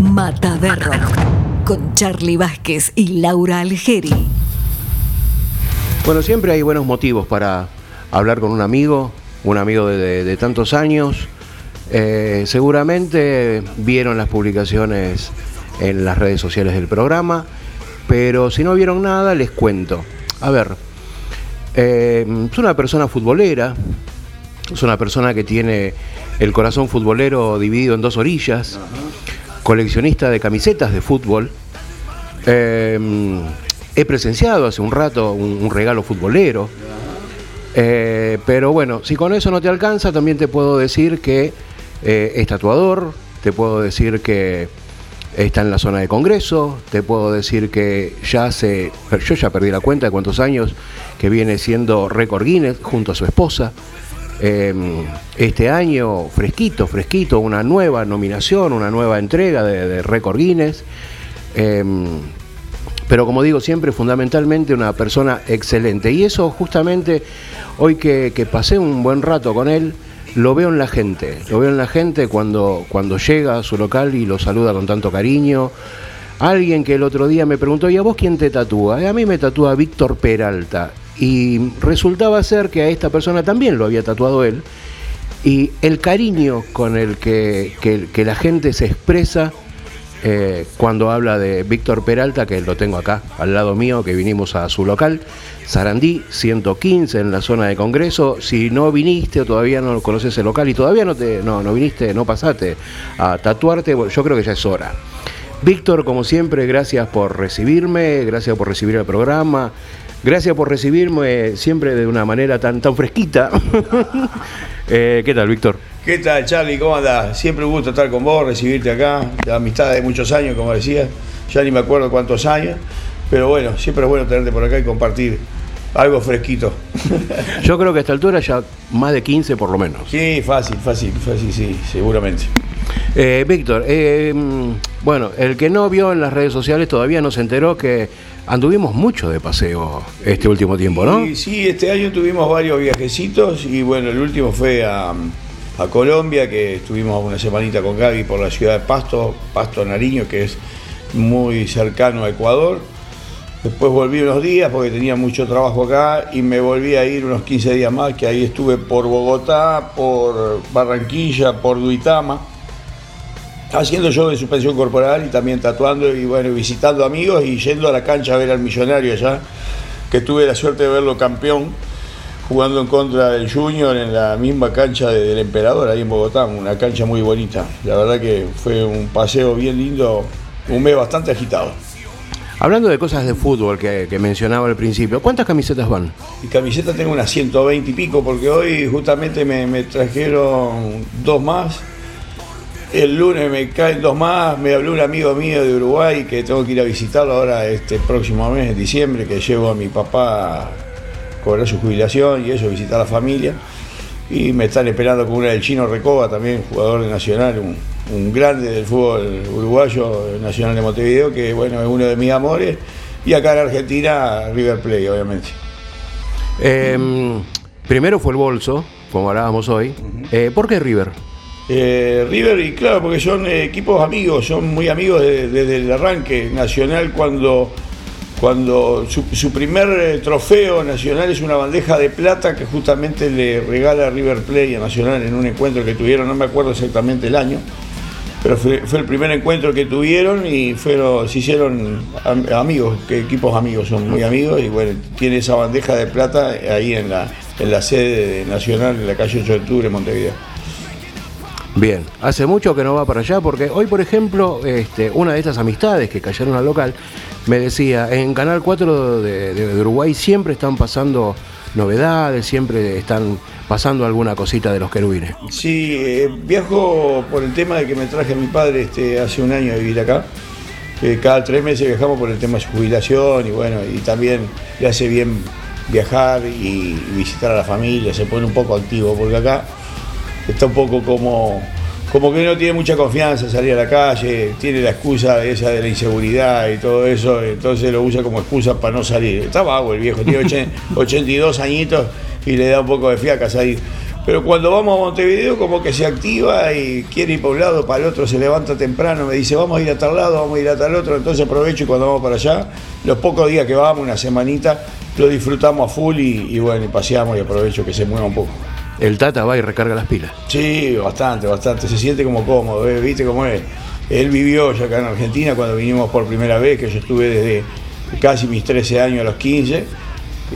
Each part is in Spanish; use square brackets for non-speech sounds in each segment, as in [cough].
Mata de Rock con Charlie Vázquez y Laura Algeri. Bueno, siempre hay buenos motivos para hablar con un amigo, un amigo de, tantos años. Eh, seguramente vieron las publicaciones en las redes sociales del programa, pero si no vieron nada, les cuento. A ver, eh, es una persona futbolera, es una persona que tiene el corazón futbolero dividido en dos orillas, coleccionista de camisetas de fútbol. Eh, he presenciado hace un rato un, regalo futbolero. Eh, pero bueno, si con eso no te alcanza, también te puedo decir que es tatuador, te puedo decir que está en la zona de Congreso, te puedo decir que ya hace, yo ya perdí la cuenta de cuántos años que viene siendo récord Guinness junto a su esposa. Em, este año, fresquito, fresquito, una nueva nominación, una nueva entrega de, de récord Guinness. Em, pero como digo siempre, fundamentalmente una persona excelente. Y eso justamente hoy que, pasé un buen rato con él, lo veo en la gente, lo veo en la gente cuando, cuando llega a su local y lo saluda con tanto cariño. Alguien que el otro día me preguntó, ¿y a vos quién te tatúa? A mí me tatúa Víctor Peralta. Y resultaba ser que a esta persona también lo había tatuado él. Y el cariño con el que, que la gente se expresa eh, cuando habla de Víctor Peralta, que lo tengo acá al lado mío, que vinimos a su local, Sarandí 115 en la zona de Congreso. Si no viniste o todavía no conoces el local y todavía no, te, no, no viniste, no pasaste a tatuarte, yo creo que ya es hora. Víctor, como siempre, gracias por recibirme, gracias por recibir el programa, gracias por recibirme siempre de una manera tan, tan fresquita. [laughs] Eh, ¿Qué tal, Víctor? ¿Qué tal, Charlie? ¿Cómo andás? Siempre un gusto estar con vos, recibirte acá. La amistad de muchos años, como decías. Ya ni me acuerdo cuántos años. Pero bueno, siempre es bueno tenerte por acá y compartir algo fresquito. [laughs] Yo creo que a esta altura ya más de 15 por lo menos. Sí, fácil, fácil, fácil, sí, seguramente. Eh, Víctor, eh, bueno, el que no vio en las redes sociales todavía no se enteró que anduvimos mucho de paseo este último tiempo, ¿no? Sí, sí, este año tuvimos varios viajecitos y bueno, el último fue a a Colombia, que estuvimos una semanita con Gaby por la ciudad de Pasto, Pasto Nariño, que es muy cercano a Ecuador. Después volví unos días porque tenía mucho trabajo acá y me volví a ir unos 15 días más, que ahí estuve por Bogotá, por Barranquilla, por Duitama, haciendo yo de suspensión corporal y también tatuando y bueno, visitando amigos y yendo a la cancha a ver al millonario allá, que tuve la suerte de verlo campeón jugando en contra del Junior en la misma cancha del Emperador, ahí en Bogotá, una cancha muy bonita. La verdad que fue un paseo bien lindo, un mes bastante agitado. Hablando de cosas de fútbol que, mencionaba al principio, ¿cuántas camisetas van? Mi camiseta tengo unas 120 y pico, porque hoy justamente me, trajeron dos más. El lunes me caen dos más, me habló un amigo mío de Uruguay que tengo que ir a visitarlo ahora este próximo mes, en diciembre, que llevo a mi papá cobrar su jubilación y eso, visitar a la familia. Y me están esperando con una del Chino Recoba, también jugador de Nacional, un, grande del fútbol uruguayo, Nacional de Montevideo, que bueno, es uno de mis amores. Y acá en Argentina, River Plate, obviamente. Em, primero fue el bolso, como hablábamos hoy. Eh, ¿Por qué River? Eh, River, y claro, porque son equipos amigos, son muy amigos desde el arranque. Nacional cuando cuando su, primer eh, trofeo nacional es una bandeja de plata que justamente le regala River Plate a Nacional en un encuentro que tuvieron, no me acuerdo exactamente el año, pero fue, el primer encuentro que tuvieron y fueron, se hicieron amigos, que equipos amigos, son muy amigos y bueno, tiene esa bandeja de plata ahí en la, en la sede Nacional, en la calle 8 de octubre, Montevideo. Bien, hace mucho que no va para allá porque hoy, por ejemplo, este, una de estas amistades que cayeron al local me decía, en Canal 4 de, Uruguay siempre están pasando novedades, siempre están pasando alguna cosita de los querubines. Sí, eh, viajo por el tema de que me traje a mi padre este, hace un año a vivir acá. cada tres meses viajamos por el tema de su jubilación y bueno, y también le hace bien viajar y visitar a la familia, se pone un poco activo, porque acá está un poco como, como que no tiene mucha confianza salir a la calle, tiene la excusa esa de la inseguridad y todo eso, entonces lo usa como excusa para no salir. Está vago el viejo, tiene 82 [laughs] añitos y le da un poco de fiaca salir. Pero cuando vamos a Montevideo como que se activa y quiere ir para un lado, para el otro, se levanta temprano, me dice vamos a ir a tal lado, vamos a ir a tal otro, entonces aprovecho y cuando vamos para allá, los pocos días que vamos, una semanita, lo disfrutamos a full y, bueno, y paseamos y aprovecho que se mueva un poco. El Tata va y recarga las pilas. Sí, bastante, bastante, se siente como cómodo, ¿eh? viste cómo es. Él vivió ya acá en Argentina cuando vinimos por primera vez, que yo estuve desde casi mis 13 años a los 15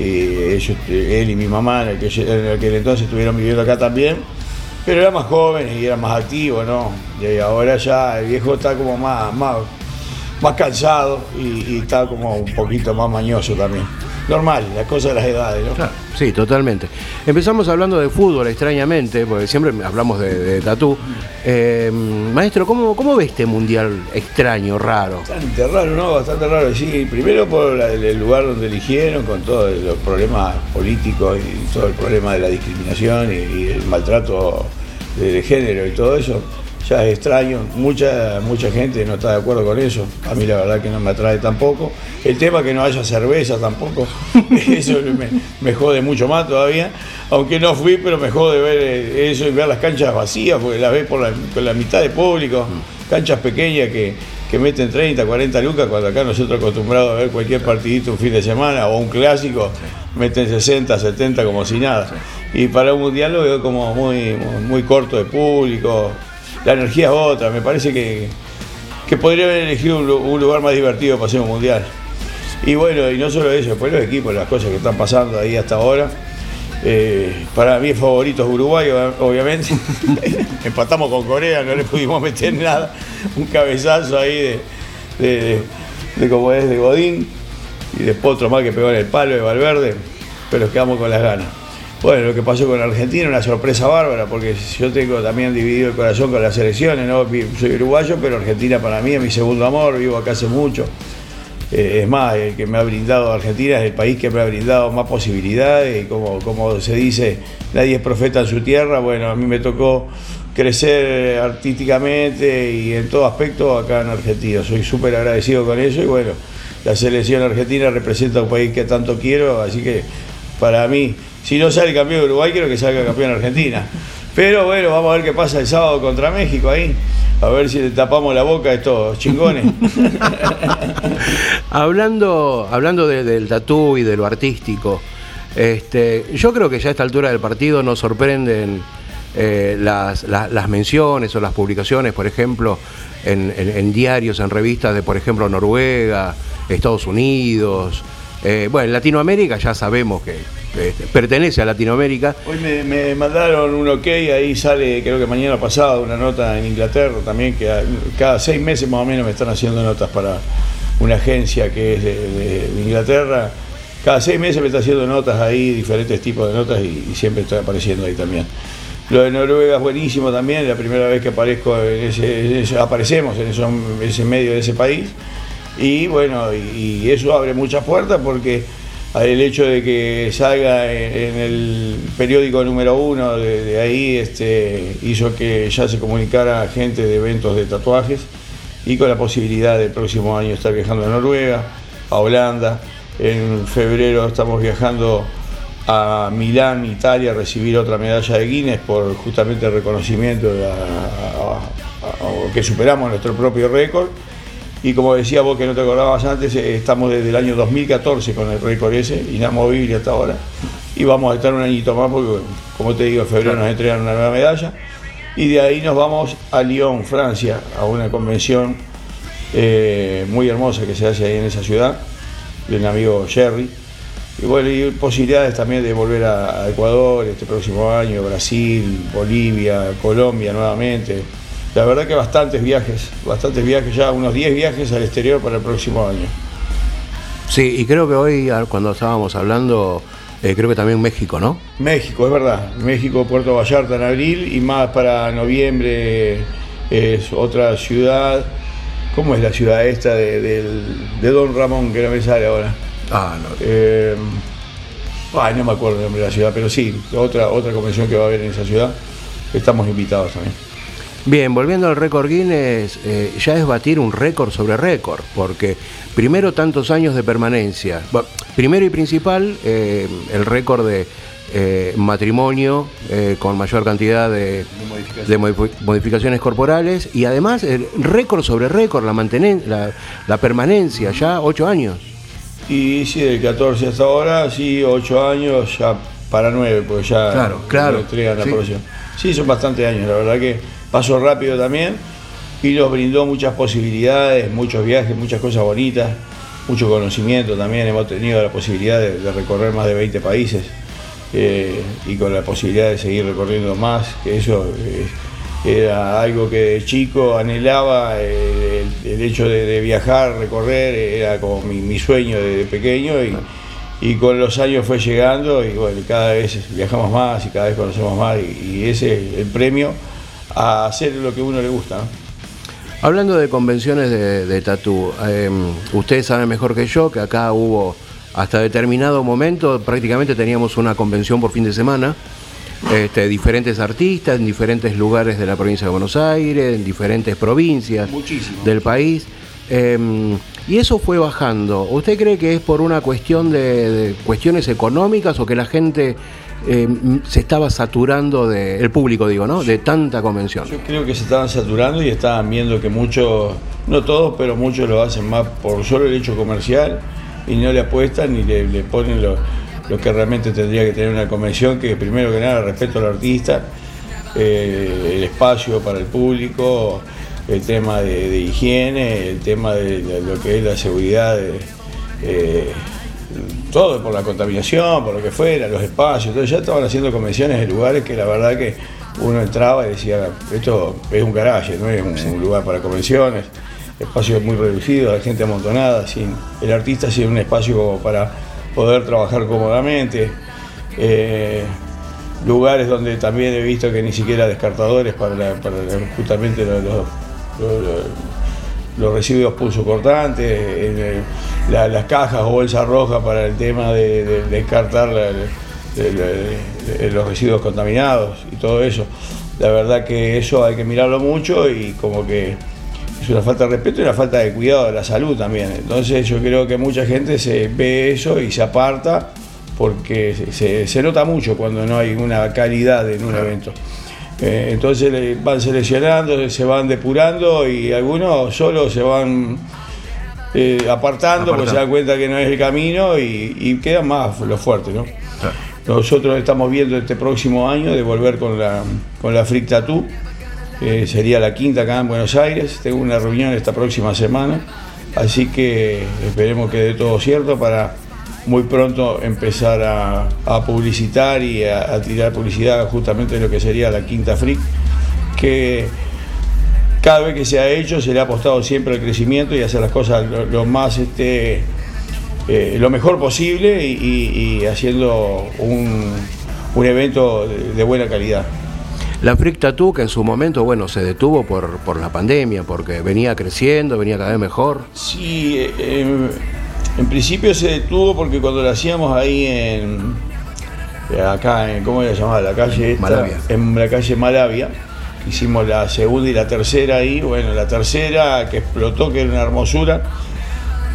ellos, él y mi mamá en aquel, entonces estuvieron viviendo acá también, pero era más joven y era más activo, ¿no? Y ahora ya el viejo está como más, más, más cansado y está como un poquito más mañoso también normal, la cosa de las edades, ¿no? sí, totalmente. Empezamos hablando de fútbol, extrañamente, porque siempre hablamos de, tatú. Eh, maestro, ¿cómo, ¿cómo ve este mundial extraño, raro? Bastante raro, ¿no? Bastante raro, sí. Primero por el lugar donde eligieron, con todos los problemas políticos y todo el problema de la discriminación y, el maltrato de género y todo eso ya es extraño, mucha, mucha gente no está de acuerdo con eso, a mí la verdad que no me atrae tampoco. El tema que no haya cerveza tampoco, [laughs] eso me, jode mucho más todavía, aunque no fui, pero me jode ver eh, eso y ver las canchas vacías, porque las ves por la, mitad de público, canchas pequeñas que, que meten 30, 40 lucas, cuando acá nosotros acostumbrados a ver cualquier partidito un fin de semana o un clásico, meten 60, 70 como si nada. Y para un mundial como muy, muy corto de público, la energía es otra. Me parece que, podría haber elegido un, lugar más divertido para hacer un mundial. Y bueno, y no solo eso, después los equipos, las cosas que están pasando ahí hasta ahora. Eh, para mí favorito es Uruguay, obviamente. [laughs] Empatamos con Corea, no le pudimos meter nada. Un cabezazo ahí de, de, como es de Godín. Y después otro más que pegó en el palo de Valverde. Pero quedamos con las ganas. Bueno, lo que pasó con Argentina, una sorpresa bárbara, porque yo tengo también dividido el corazón con las elecciones, ¿no? Soy uruguayo, pero Argentina para mí es mi segundo amor, vivo acá hace mucho. Eh, es más, el que me ha brindado Argentina es el país que me ha brindado más posibilidades y como, como se dice, nadie es profeta en su tierra, bueno, a mí me tocó crecer artísticamente y en todo aspecto acá en Argentina. Soy súper agradecido con eso y bueno, la selección argentina representa un país que tanto quiero, así que para mí si no sale campeón de Uruguay, quiero que salga campeón de Argentina. Pero bueno, vamos a ver qué pasa el sábado contra México ahí. A ver si le tapamos la boca a estos chingones. [laughs] hablando hablando del tatú y de lo artístico, este, yo creo que ya a esta altura del partido nos sorprenden eh, las, menciones o las publicaciones, por ejemplo, en, diarios, en revistas de, por ejemplo, Noruega, Estados Unidos. Eh, bueno, en Latinoamérica ya sabemos que este, pertenece a Latinoamérica. Hoy me, mandaron un ok, ahí sale, creo que mañana pasado, una nota en Inglaterra también, que cada seis meses más o menos me están haciendo notas para una agencia que es de, Inglaterra. Cada seis meses me está haciendo notas ahí, diferentes tipos de notas, y, siempre estoy apareciendo ahí también. Lo de Noruega es buenísimo también, la primera vez que aparezco en ese, aparecemos en, ese medio de ese país. Y bueno, y eso abre muchas puertas porque el hecho de que salga en, el periódico número uno de, ahí este, hizo que ya se comunicara gente de eventos de tatuajes y con la posibilidad del próximo año estar viajando a Noruega, a Holanda. En febrero estamos viajando a Milán, Italia, a recibir otra medalla de Guinness por justamente el reconocimiento de que superamos nuestro propio récord. Y como decía vos que no te acordabas antes, eh, estamos desde el año 2014 con el récord ese, inamovible hasta ahora. Y vamos a estar un añito más porque, como te digo, en febrero nos entregan una nueva medalla. Y de ahí nos vamos a Lyon, Francia, a una convención eh, muy hermosa que se hace ahí en esa ciudad, de un amigo Jerry. Y bueno, y posibilidades también de volver a Ecuador este próximo año, Brasil, Bolivia, Colombia nuevamente. La verdad que bastantes viajes, bastantes viajes ya, unos 10 viajes al exterior para el próximo año. Sí, y creo que hoy, cuando estábamos hablando, eh, creo que también México, ¿no? México, es verdad. México, Puerto Vallarta en abril y más para noviembre es otra ciudad. ¿Cómo es la ciudad esta de, Don Ramón, que no me sale ahora? Ah, no. Eh, ay, no me acuerdo el nombre de la ciudad, pero sí, otra, otra convención que va a haber en esa ciudad. Estamos invitados también. Bien, volviendo al récord Guinness, eh, ya es batir un récord sobre récord, porque primero tantos años de permanencia. primero y principal, eh, el récord de eh, matrimonio con mayor cantidad de, de modificaciones corporales y además récord sobre récord, la, la, la permanencia, ya ocho años. Y sí, del 14 hasta ahora, sí, ocho años, ya para nueve, porque ya claro, claro, entregan la sí. Sí, son bastantes años, la verdad que pasó rápido también y nos brindó muchas posibilidades, muchos viajes, muchas cosas bonitas, mucho conocimiento también. Hemos tenido la posibilidad de, recorrer más de 20 países eh, y con la posibilidad de seguir recorriendo más, eso era algo que de chico anhelaba, eh, el, hecho de, viajar, recorrer, era como mi, sueño de, pequeño y, y, con los años fue llegando y bueno, cada vez viajamos más y cada vez conocemos más y, ese es el premio a hacer lo que a uno le gusta. Hablando de convenciones de, de tatú, em, ustedes saben mejor que yo que acá hubo hasta determinado momento, prácticamente teníamos una convención por fin de semana este, diferentes artistas en diferentes lugares de la provincia de Buenos Aires, en diferentes provincias del país. Em, y eso fue bajando. ¿Usted cree que es por una cuestión de, cuestiones económicas o que la gente em, se estaba saturando de, el público digo, ¿no? De tanta convención. Yo creo que se estaban saturando y estaban viendo que muchos, no todos, pero muchos lo hacen más por solo el hecho comercial y no le apuestan ni le, ponen los lo que realmente tendría que tener una convención, que primero que nada respeto al artista, eh, el espacio para el público, el tema de, higiene, el tema de, lo que es la seguridad, eh, todo por la contaminación, por lo que fuera, los espacios, entonces ya estaban haciendo convenciones en lugares que la verdad que uno entraba y decía, esto es un garaje, no es un, lugar para convenciones, espacios muy reducidos, la gente amontonada, sin, el artista sin un espacio para poder trabajar cómodamente. Eh, lugares donde también he visto que ni siquiera descartadores para, justamente los, residuos pulso cortantes, las cajas o bolsas rojas para el tema de, descartar los residuos contaminados y todo eso. La verdad que eso hay que mirarlo mucho y como que es una falta de respeto y una falta de cuidado de la salud también. Entonces yo creo que mucha gente se ve eso y se aparta porque se, nota mucho cuando no hay una calidad en un evento. Eh, entonces van seleccionando, se van depurando y algunos solo se van eh, apartando porque se dan cuenta que no es el camino y, quedan más los fuertes. ¿no? Nosotros estamos viendo este próximo año de volver con la, con la Frick Tattoo sería la quinta acá en Buenos Aires. Tengo una reunión esta próxima semana, así que esperemos que dé todo cierto para muy pronto empezar a, publicitar y a, tirar publicidad justamente de lo que sería la quinta Freak, que cada vez que se ha hecho se le ha apostado siempre al crecimiento y hacer las cosas lo, más este, eh, lo mejor posible y, haciendo un, un evento de buena calidad. La Freak Tattoo, que en su momento, bueno, se detuvo por, por la pandemia, porque venía creciendo, venía cada vez mejor. Sí, eh, en principio se detuvo porque cuando la hacíamos ahí en. acá, en, ¿cómo se llamaba? La calle. Malavia. En la calle Malavia. Hicimos la segunda y la tercera ahí. Bueno, la tercera que explotó, que era una hermosura.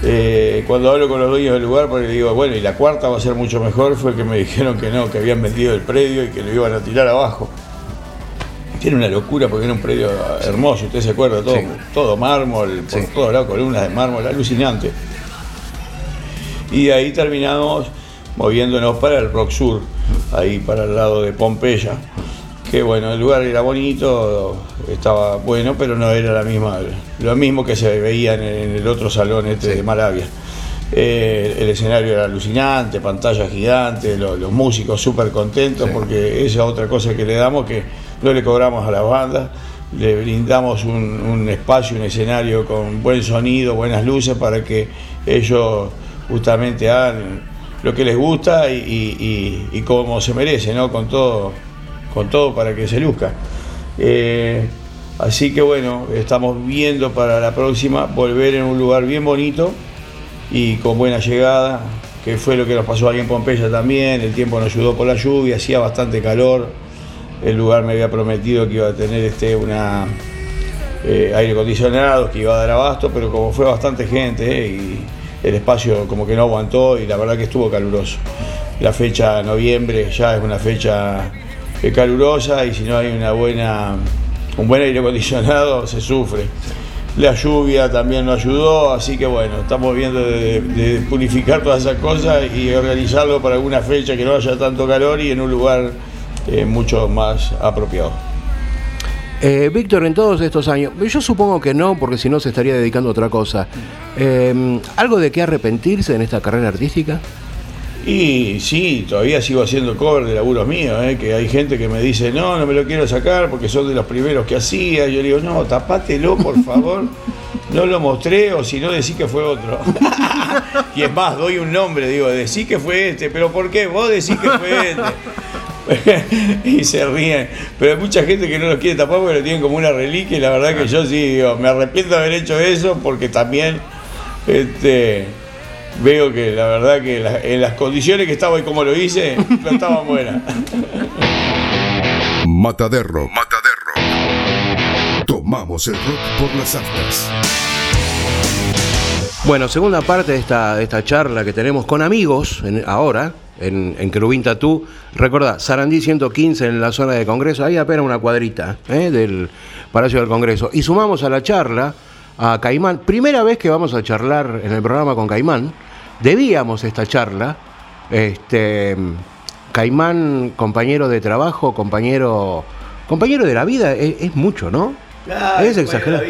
Eh, cuando hablo con los dueños del lugar, porque digo, bueno, y la cuarta va a ser mucho mejor, fue que me [laughs] dijeron que no, que habían vendido el predio y que lo iban a tirar abajo. Tiene una locura porque era un predio hermoso, usted se acuerda, todo, todo mármol, por todos lados, columnas de mármol, alucinante. Y ahí terminamos moviéndonos para el Rock Sur, ahí para el lado de Pompeya. Que bueno, el lugar era bonito, estaba bueno, pero no era la misma, lo mismo que se veía en el, otro salón este de Malavia. Eh, el escenario era alucinante, pantalla gigante, los, músicos súper contentos, porque esa es otra cosa que le damos que no le cobramos a la banda, le brindamos un, espacio, un escenario con buen sonido, buenas luces para que ellos justamente hagan lo que les gusta y, como se merece, ¿no? Con todo, con todo para que se luzca. Eh, así que bueno, estamos viendo para la próxima volver en un lugar bien bonito y con buena llegada, que fue lo que nos pasó aquí en Pompeya también, el tiempo nos ayudó por la lluvia, hacía bastante calor el lugar me había prometido que iba a tener este, una eh, aire acondicionado, que iba a dar abasto, pero como fue bastante gente eh, el espacio como que no aguantó y la verdad que estuvo caluroso. La fecha noviembre ya es una fecha eh, calurosa y si no hay una buena, un buen aire acondicionado [laughs] se sufre. La lluvia también no ayudó, así que bueno, estamos viendo de, de purificar todas esas cosas y organizarlo para alguna fecha que no haya tanto calor y en un lugar eh, mucho más apropiado. Eh, Víctor, en todos estos años, yo supongo que no, porque si no se estaría dedicando a otra cosa. Eh, ¿Algo de qué arrepentirse en esta carrera artística? Y sí, todavía sigo haciendo cover de laburos míos, ¿eh? que hay gente que me dice, no, no me lo quiero sacar porque son de los primeros que hacía. Yo le digo, no, tapátelo, por [laughs] favor. No lo mostré o si no, decí que fue otro. [laughs] y es más, doy un nombre, digo, decí que fue este, pero ¿por qué? Vos decís que fue este. [laughs] y se ríen. Pero hay mucha gente que no los quiere tapar porque lo tienen como una reliquia la verdad que yo sí digo, me arrepiento de haber hecho eso porque también este, veo que la verdad que en las condiciones que estaba y como lo hice, no estaban buenas. Matadero. Matadero. Tomamos el rock por las aftas. Bueno, segunda parte de esta, esta charla que tenemos con amigos ahora, en, en Querubín Tatú. Recordá, Sarandí 115 en la zona de Congreso, ahí apenas una cuadrita ¿eh? del Palacio del Congreso. Y sumamos a la charla a Caimán. Primera vez que vamos a charlar en el programa con Caimán. Debíamos esta charla. Este, Caimán, compañero de trabajo, compañero, compañero de la vida, es mucho, ¿no? Es exagerado.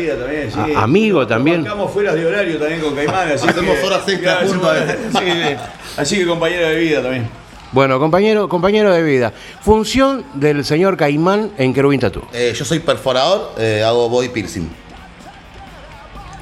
A- amigo también. Estamos fuera de horario también con Caimán, así Hacemos que- horas Claro, juntos, [laughs] sí, sí. Así que compañero de vida también. Bueno, compañero, compañero de vida. Función del señor Caimán en Querubín Tatú. Eh, yo soy perforador, eh, hago body piercing.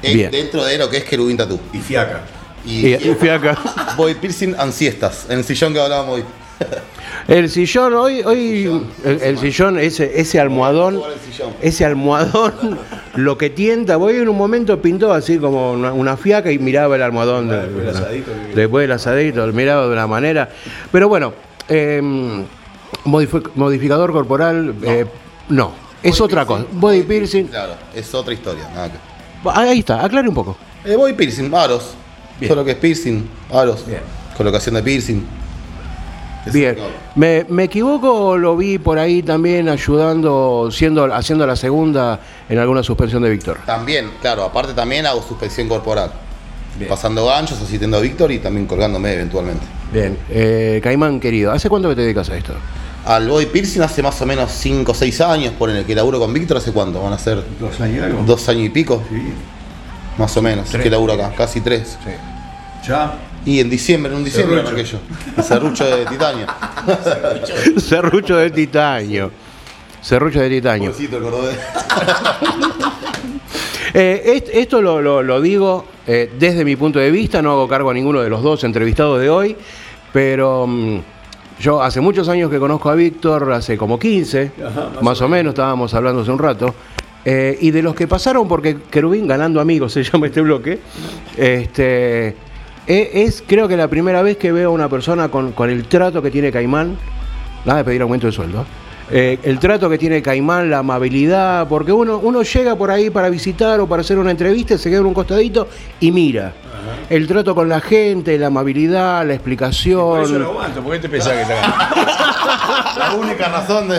Eh, Bien. Dentro de lo que es querubín tattoo. Y fiaca. Y, Y, y fui acá. [laughs] body piercing and siestas, en el sillón que hablábamos hoy. [laughs] El sillón, hoy, hoy, el, el sillón, ese, ese almohadón, sillón. ese almohadón, [laughs] lo que tienta, voy en un momento pintó así como una, una fiaca y miraba el almohadón. de- Después el asadito. Después el asadito, miraba de una manera. Pero bueno, eh, modifi- modificador corporal, eh, no, es otra cosa. Body piercing, Claro, es otra historia. nada que- ahí está, aclare un poco. Eh, body piercing, aros. Bien. Todo lo que es piercing, aros. Bien. Colocación de piercing. Bien. ¿Me, me equivoco o lo vi por ahí también ayudando, siendo, haciendo la segunda en alguna suspensión de Víctor? También, claro, aparte también hago suspensión corporal. Pasando ganchos, asistiendo a Víctor y también colgándome eventualmente. Bien, eh, Caimán querido, ¿hace cuánto que te dedicas a esto? Al body piercing hace más o menos 5 o 6 años, por el que laburo con Víctor, ¿hace cuánto? Van a ser ¿Dos años algo? dos años y pico, Sí. más o menos, que laburo acá, casi tres. Ya. Y en diciembre, en un diciembre Serrucho. aquello. El serrucho de titanio. [laughs] Serrucho de titanio. Serrucho de titanio. Pobrecito, el cordobés. [laughs] Eh, est- esto lo, lo- lo digo eh, desde mi punto de vista, no hago cargo a ninguno de los dos entrevistados de hoy, pero mm, yo hace muchos años que conozco a Víctor, hace como 15, Ajá, más, más o menos, estábamos hablando hace un rato, eh, y de los que pasaron, porque Querubín ganando amigos [laughs] se llama este bloque, este, es creo que la primera vez que veo a una persona con, con el trato que tiene Caimán, nada de pedir aumento de sueldo. eh, el trato que tiene Caimán, la amabilidad, porque uno, uno llega por ahí para visitar o para hacer una entrevista, se queda en un costadito y mira. El trato con la gente, la amabilidad, la Por eso lo explicación. aguanto, ¿por qué te pensás que está acá? [laughs] La única razón de,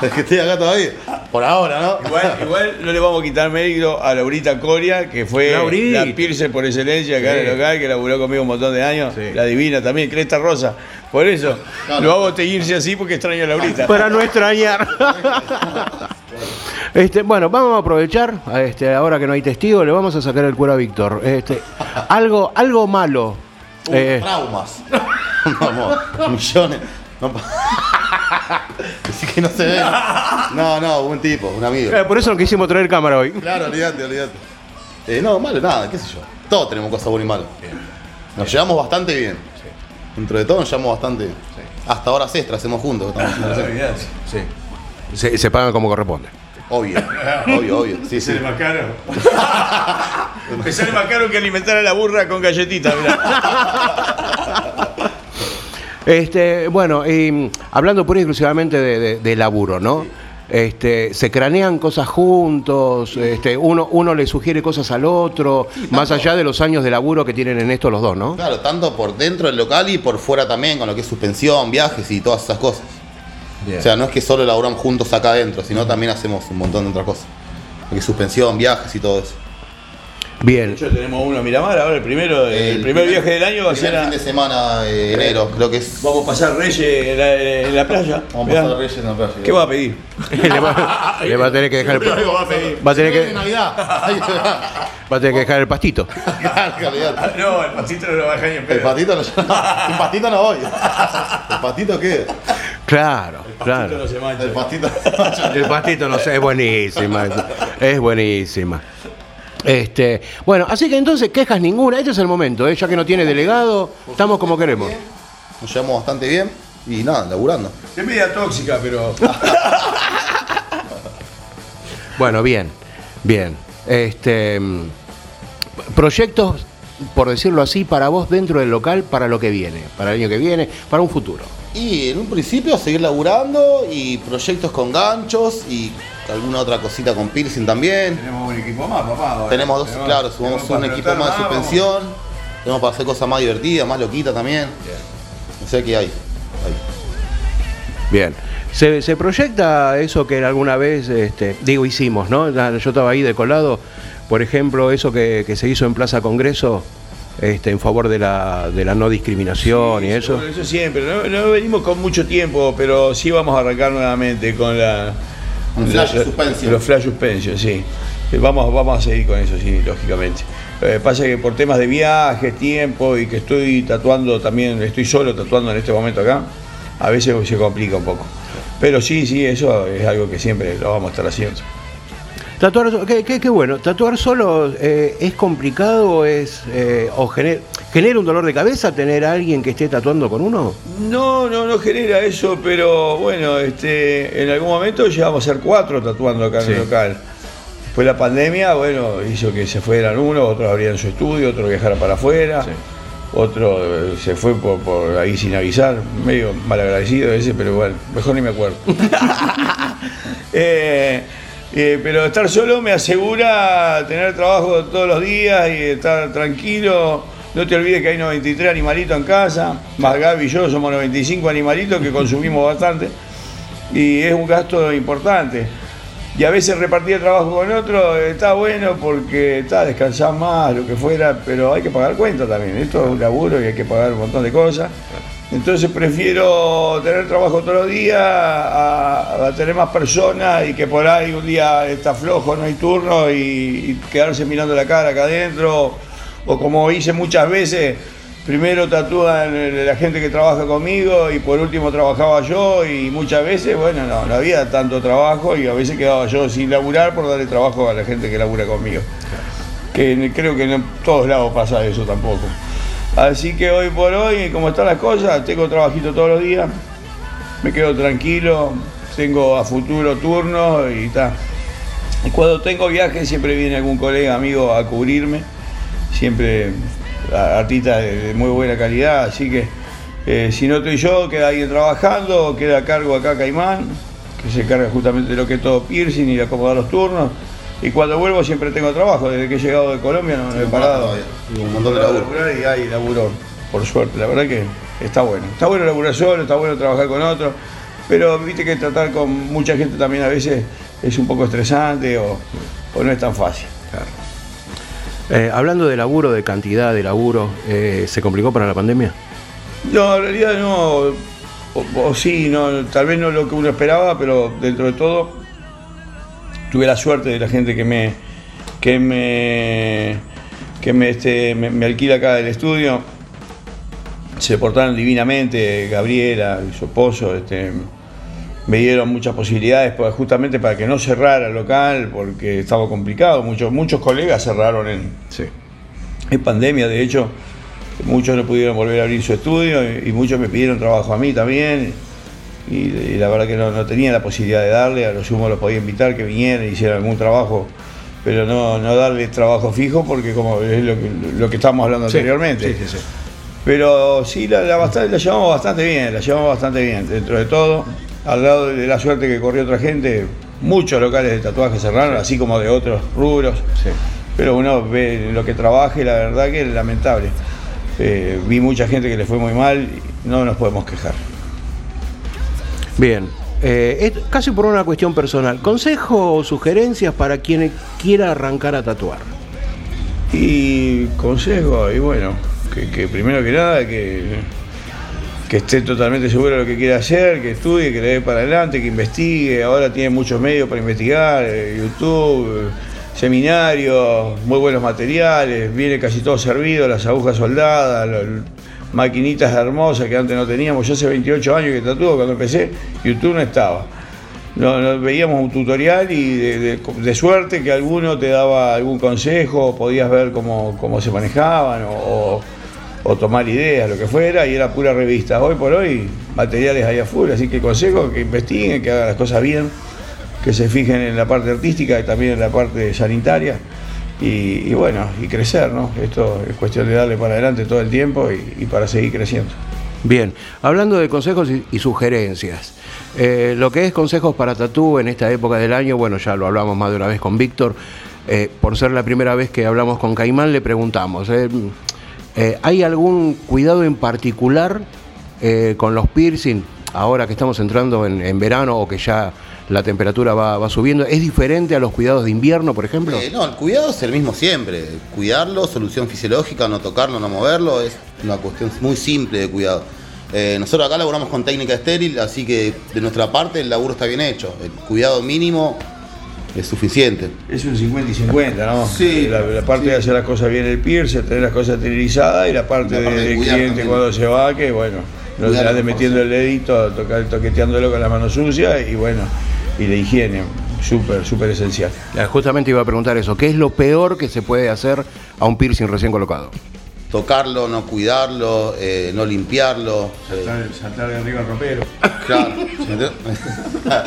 de que estoy acá todavía. Por ahora, ¿no? Igual, [laughs] igual no le vamos a quitar mérito a Laurita Coria, que fue Laurita. la Pierce por excelencia acá en Sí. el local, que laburó conmigo un montón de años. Sí. La divina también, Cresta Rosa. Por eso, Claro. lo hago teñirse así porque extraño a Laurita. Para no extrañar. Este, bueno, vamos a aprovechar, este, ahora que no hay testigo, le vamos a sacar el cuero a Víctor. Este, algo, algo malo. Uh, Eh, Traumas. [laughs] Vamos, millones. No, [laughs] Así que no se ve. No, no, buen tipo, un amigo. eh, por eso no quisimos traer cámara hoy. Claro, olvídate, olvídate. Eh, no, malo nada, qué sé yo. Todos tenemos cosas buenas y malas. Nos llevamos bastante bien. Dentro de todo nos llevamos bastante bien. Hasta horas extras hacemos juntos. estamos haciendo extras. Se, se pagan como corresponde. Obvio, [laughs] obvio, obvio. Sí, sí. más caro. [laughs] Me sale más caro que alimentar a la burra con galletitas, mirá. Este, bueno, y, mm, hablando pura y exclusivamente de, de- de laburo, ¿no? este, se cranean cosas juntos, este, uno, uno le sugiere cosas al otro, más allá de los años de laburo que tienen en esto los dos, ¿no? Claro, tanto por dentro del local y por fuera también, con lo que es suspensión, viajes y todas esas cosas. O sea, no es que solo laburamos juntos acá adentro, sino también hacemos un montón de otras cosas. Lo que es suspensión, viajes y todo eso. Bien. De hecho, tenemos uno a Miramar, ahora el primero, el, primer viaje del año va a ser a, fin de semana, eh, enero, creo que es. Vamos a pasar Reyes en la, en la playa. Vamos a pasar Reyes en la playa. ¿Qué va a pedir? [laughs] le, va, le va a tener que dejar el, Primero va a pedir. va a tener que- Navidad. [laughs] va a tener que dejar el pastito. [laughs] No, el pasito no lo va a dejar ni en El pedo. patito no, sin patito no voy. El patito qué? Claro, Pasito claro. no se mancha. El patito. El pastito no sé, es buenísima. Es buenísima. Este, bueno, así que entonces quejas ninguna, este es el momento, ¿eh? ya que no tiene delegado, estamos como queremos. Nos llevamos bastante bien y nada, laburando. Es media tóxica, pero. [laughs] Bueno, bien, bien. Este, proyectos, por decirlo así, para vos dentro del local, para lo que viene, para el año que viene, para un futuro. Y en un principio seguir laburando y proyectos con ganchos y alguna otra cosita con piercing también. Tenemos un equipo más, papá. ahora. Tenemos dos, claro, sumamos un equipo más de suspensión. Tenemos para hacer cosas más divertidas, más loquitas también. O sea que hay. hay. Bien. Se, se proyecta eso que alguna vez, este, digo, hicimos, ¿no? Yo estaba ahí de colado, por ejemplo, eso que, que se hizo en Plaza Congreso este, en favor de la, de la no discriminación y eso. Bueno, eso siempre. No, no venimos con mucho tiempo, pero sí vamos a arrancar nuevamente con la. Un flash suspension. Los flash suspension, sí. Vamos, vamos a seguir con eso, sí, lógicamente. Eh, pasa que por temas de viaje, tiempo y que estoy tatuando también, estoy solo tatuando en este momento acá, a veces se complica un poco. Pero sí, sí, eso es algo que siempre lo vamos a estar haciendo. Tatuar, qué, qué- qué bueno, tatuar solo eh, es complicado, es eh, o gener- genera un dolor de cabeza tener a alguien que esté tatuando con uno. No, no, no genera eso, pero bueno, este, en algún momento llegamos a ser cuatro tatuando acá en Sí. el local. Después la pandemia, bueno, hizo que se fueran uno, otro abrían su estudio, otro viajara para afuera, Sí. otro eh, se fue por, por ahí sin avisar, medio malagradecido ese, pero bueno, mejor ni me acuerdo. [laughs] Eh, eh, pero estar solo me asegura tener trabajo todos los días y estar tranquilo. No te olvides que hay 93 animalitos en casa, más Gaby y yo somos 95 animalitos que consumimos bastante y es un gasto importante. Y a veces repartir el trabajo con otro está bueno porque está descansar más, lo que fuera, pero hay que pagar cuentas también. Esto es un laburo y hay que pagar un montón de cosas. Entonces prefiero tener trabajo todos los días a, tener más personas y que por ahí un día está flojo, no hay turno y, y quedarse mirando la cara acá adentro. O como hice muchas veces, primero tatúan la gente que trabaja conmigo y por último trabajaba yo y muchas veces, bueno, no, no había tanto trabajo y a veces quedaba yo sin laburar por darle trabajo a la gente que labura conmigo. Que creo que en todos lados pasa eso tampoco. Así que hoy por hoy, como están las cosas, tengo trabajito todos los días, me quedo tranquilo, tengo a futuro turno y está. Y cuando tengo viajes siempre viene algún colega, amigo a cubrirme, siempre a- artistas de, de muy buena calidad, así que eh, si no estoy yo, queda alguien trabajando, queda a cargo acá Caimán, que se carga justamente de lo que es todo piercing y de acomodar los turnos. Y cuando vuelvo siempre tengo trabajo, desde que he llegado de Colombia no, no he parado. Y un montón de laburo. Y hay laburo, por suerte. La verdad que está bueno. Está bueno laburar solo, está bueno trabajar con otros, pero viste que tratar con mucha gente también a veces es un poco estresante o, o no es tan fácil. Eh, hablando de laburo, de cantidad de laburo, eh, ¿se complicó para la pandemia? No, en realidad no, o, o sí, no, tal vez no lo que uno esperaba, pero dentro de todo tuve la suerte de la gente que me que me que me, este, me, me alquila acá el estudio. Se portaron divinamente, Gabriela y su esposo, este, me dieron muchas posibilidades pues, justamente para que no cerrara el local, porque estaba complicado. Muchos, muchos colegas cerraron en, Sí. en pandemia, de hecho, muchos no pudieron volver a abrir su estudio y, y muchos me pidieron trabajo a mí también. Y, y la verdad que no, no tenía la posibilidad de darle, a lo sumo los podía invitar que vinieran y hicieran algún trabajo, pero no, no darle trabajo fijo porque como es lo que, lo que estábamos hablando anteriormente. Sí, sí, sí. Pero sí, la, la, llevamos bastante bien, la llevamos bastante bien dentro de todo. al lado de la suerte que corrió otra gente, muchos locales de tatuajes cerraron, así como de otros rubros. Pero uno ve lo que trabaja y la verdad que es lamentable. Eh, vi mucha gente que le fue muy mal no nos podemos quejar. Bien. Eh, es casi por una cuestión personal. ¿Consejo o sugerencias para quien quiera arrancar a tatuar? Y consejo, y bueno, que, que primero que nada, que, que esté totalmente seguro de lo que quiere hacer, que estudie, que le dé para adelante, que investigue. Ahora tiene muchos medios para investigar, eh, YouTube, eh, seminarios, muy buenos materiales, viene casi todo servido, las agujas soldadas, maquinitas hermosas que antes no teníamos. Yo hace 28 años que tatúo, cuando empecé, YouTube no estaba. No, veíamos un tutorial y de, de- suerte que alguno te daba algún consejo, podías ver cómo, cómo se manejaban o, o- tomar ideas, lo que fuera, y era pura revista. Hoy por hoy, materiales hay a full, así que consejo que investiguen, que hagan las cosas bien, que se fijen en la parte artística y también en la parte sanitaria. Y, bueno, y crecer, ¿no? Esto es cuestión de darle para adelante todo el tiempo y- para seguir creciendo. Bien, hablando de consejos y, sugerencias, eh, lo que es consejos para tatú en esta época del año, bueno, ya lo hablamos más de una vez con Víctor, eh, por ser la primera vez que hablamos con Caimán, le preguntamos, eh, ¿hay algún cuidado en particular con los piercing ahora que estamos entrando en, en verano o que ya la temperatura va, va subiendo? ¿Es diferente a los cuidados de invierno, por ejemplo? Eh, no, el cuidado es el mismo siempre. Cuidarlo, solución fisiológica, no tocarlo, no moverlo, es una cuestión muy simple de cuidado. Eh, nosotros acá laburamos con técnica estéril, así que de nuestra parte el laburo está bien hecho. El cuidado mínimo es suficiente. Es un 50 y 50, ¿no? Sí, La, la parte sí. de hacer las cosas bien el piercer, tener las cosas esterilizadas y la parte, La parte de- de del cuidar cliente también. cuando se va, que bueno, no metiendo el dedito, tocar, toqueteándolo con la mano sucia y bueno, y la higiene, súper, súper esencial. Eh, Justamente iba a preguntar eso, ¿qué es lo peor que se puede hacer a un piercing recién colocado? Tocarlo, no cuidarlo, eh, no limpiarlo. eh, saltar de arriba al ropero. claro. [laughs]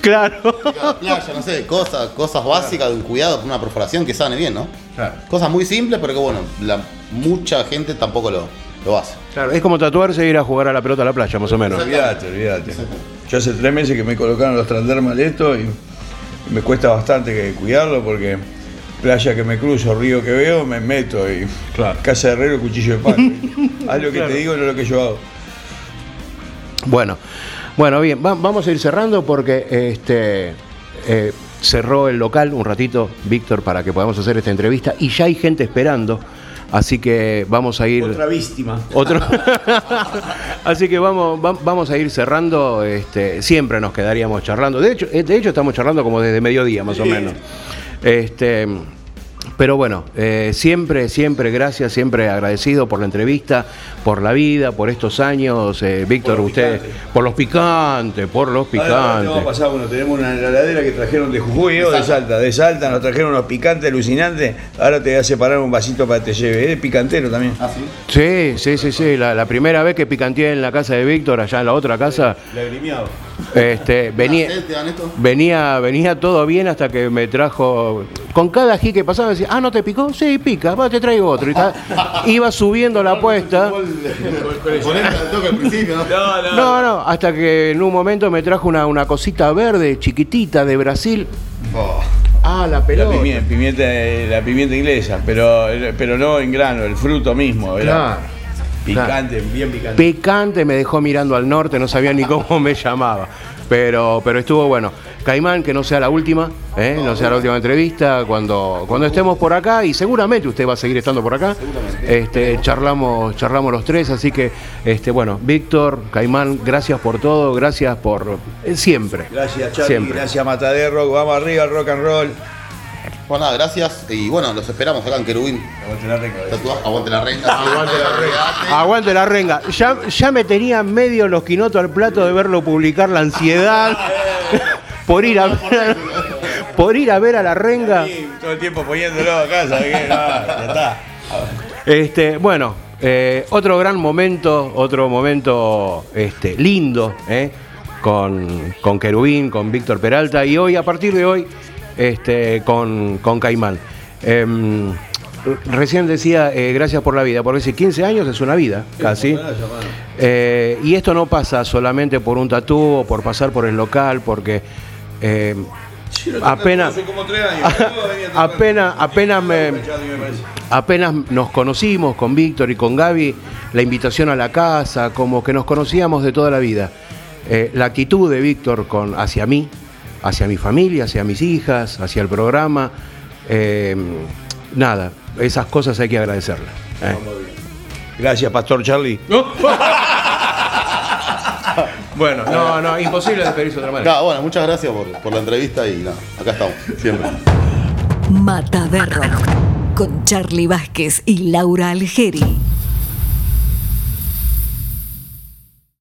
Claro. playa, no sé, cosas, cosas básicas de un cuidado, una perforación que sane bien, ¿no? Claro. Cosas muy simples, pero que bueno, la, mucha gente tampoco lo, lo hace. Claro, es como tatuarse e ir a jugar a la pelota a la playa, más o menos. Olvídate, olvídate. Yo hace tres meses que me colocaron los transdermal esto y me cuesta bastante que cuidarlo porque playa que me cruzo, río que veo, me meto y casa de herrero, cuchillo de palo. [laughs] Haz lo que te digo, no lo que yo hago. Bueno, bueno, bien, va- vamos a ir cerrando porque este eh, cerró el local un ratito, Víctor, para que podamos hacer esta entrevista y ya hay gente esperando, así que vamos a ir. Otra víctima. Otro. [laughs] Así que vamos, va- vamos a ir cerrando. Este, siempre nos quedaríamos charlando. De hecho, eh, de hecho estamos charlando como desde mediodía, más o menos. Este, pero bueno, eh, siempre, siempre gracias, siempre agradecido por la entrevista, por la vida, por estos años. Eh, Víctor, los usted, picantes. por los picantes, por los Ahora, te picantes. pasar uno. Tenemos una heladera que trajeron de Jujuy o de Salta. De Salta nos trajeron unos picantes alucinantes. Ahora te voy a separar un vasito para que te lleve. Es picantero también. ¿Ah, sí? Sí, sí, sí, sí. La, la primera vez que picanteé en la casa de Víctor, allá en la otra casa, Lagrimiado. Este, venía. Venía, venía todo bien hasta que me trajo. Con cada ají que pasaba decía, ah, ¿no te picó? Sí, pica, va, te traigo otro. Y ta- [laughs] iba subiendo la apuesta. ¿no? No, no, hasta que en un momento me trajo una, una cosita verde, chiquitita, de Brasil. Oh. Ah, la La pelota. pimienta, pimienta, la pimienta inglesa, pero, pero no en grano, el fruto mismo. Era Claro. Picante, bien picante. Picante, me dejó mirando al norte, no sabía ni cómo me llamaba. Pero, pero estuvo bueno. Caimán, que no sea la última, ¿eh? no sea la última entrevista, cuando, cuando estemos por acá, y seguramente usted va a seguir estando por acá, este, charlamos, charlamos los tres, así que, este, bueno, Víctor, Caimán, gracias por todo, gracias por eh, siempre. Gracias, Charlie. Siempre. Gracias, Matadero. Vamos arriba al rock and roll. Bueno, nada, gracias. Y bueno, los esperamos acá en Querubín. Tatuaje, aguante la renga. Aguante la renga. [laughs] Aguante la renga. Ya, ya me tenía medio los quinotos al plato de verlo publicar la ansiedad [laughs] por ir a ver, por ir a ver a la renga. Sí, todo el tiempo poniéndolo acá, ¿sabes qué? No, ya está. Este, bueno, eh, otro gran momento, otro momento este, lindo, ¿eh? con, con Querubín, con Víctor Peralta y hoy, a partir de hoy, este, con, con Caimán. Em, recién decía eh, gracias por la vida, porque si 15 años es una vida, casi. Eh, y esto no pasa solamente por un tatú o por pasar por el local, porque eh, apenas, [laughs] apenas, apenas me, apenas nos conocimos con Víctor y con Gaby, la invitación a la casa, como que nos conocíamos de toda la vida. Eh, la actitud de Víctor con, hacia mí, hacia mi familia, hacia mis hijas, hacia el programa, eh, nada, esas cosas hay que agradecerlas. eh. Gracias, Pastor Charlie. [laughs] Bueno, no, no, imposible despedirse de otra manera. Nada, bueno, muchas gracias por, por la entrevista y nada, acá estamos, siempre. Mata de Rock con Charlie Vázquez y Laura Algeri.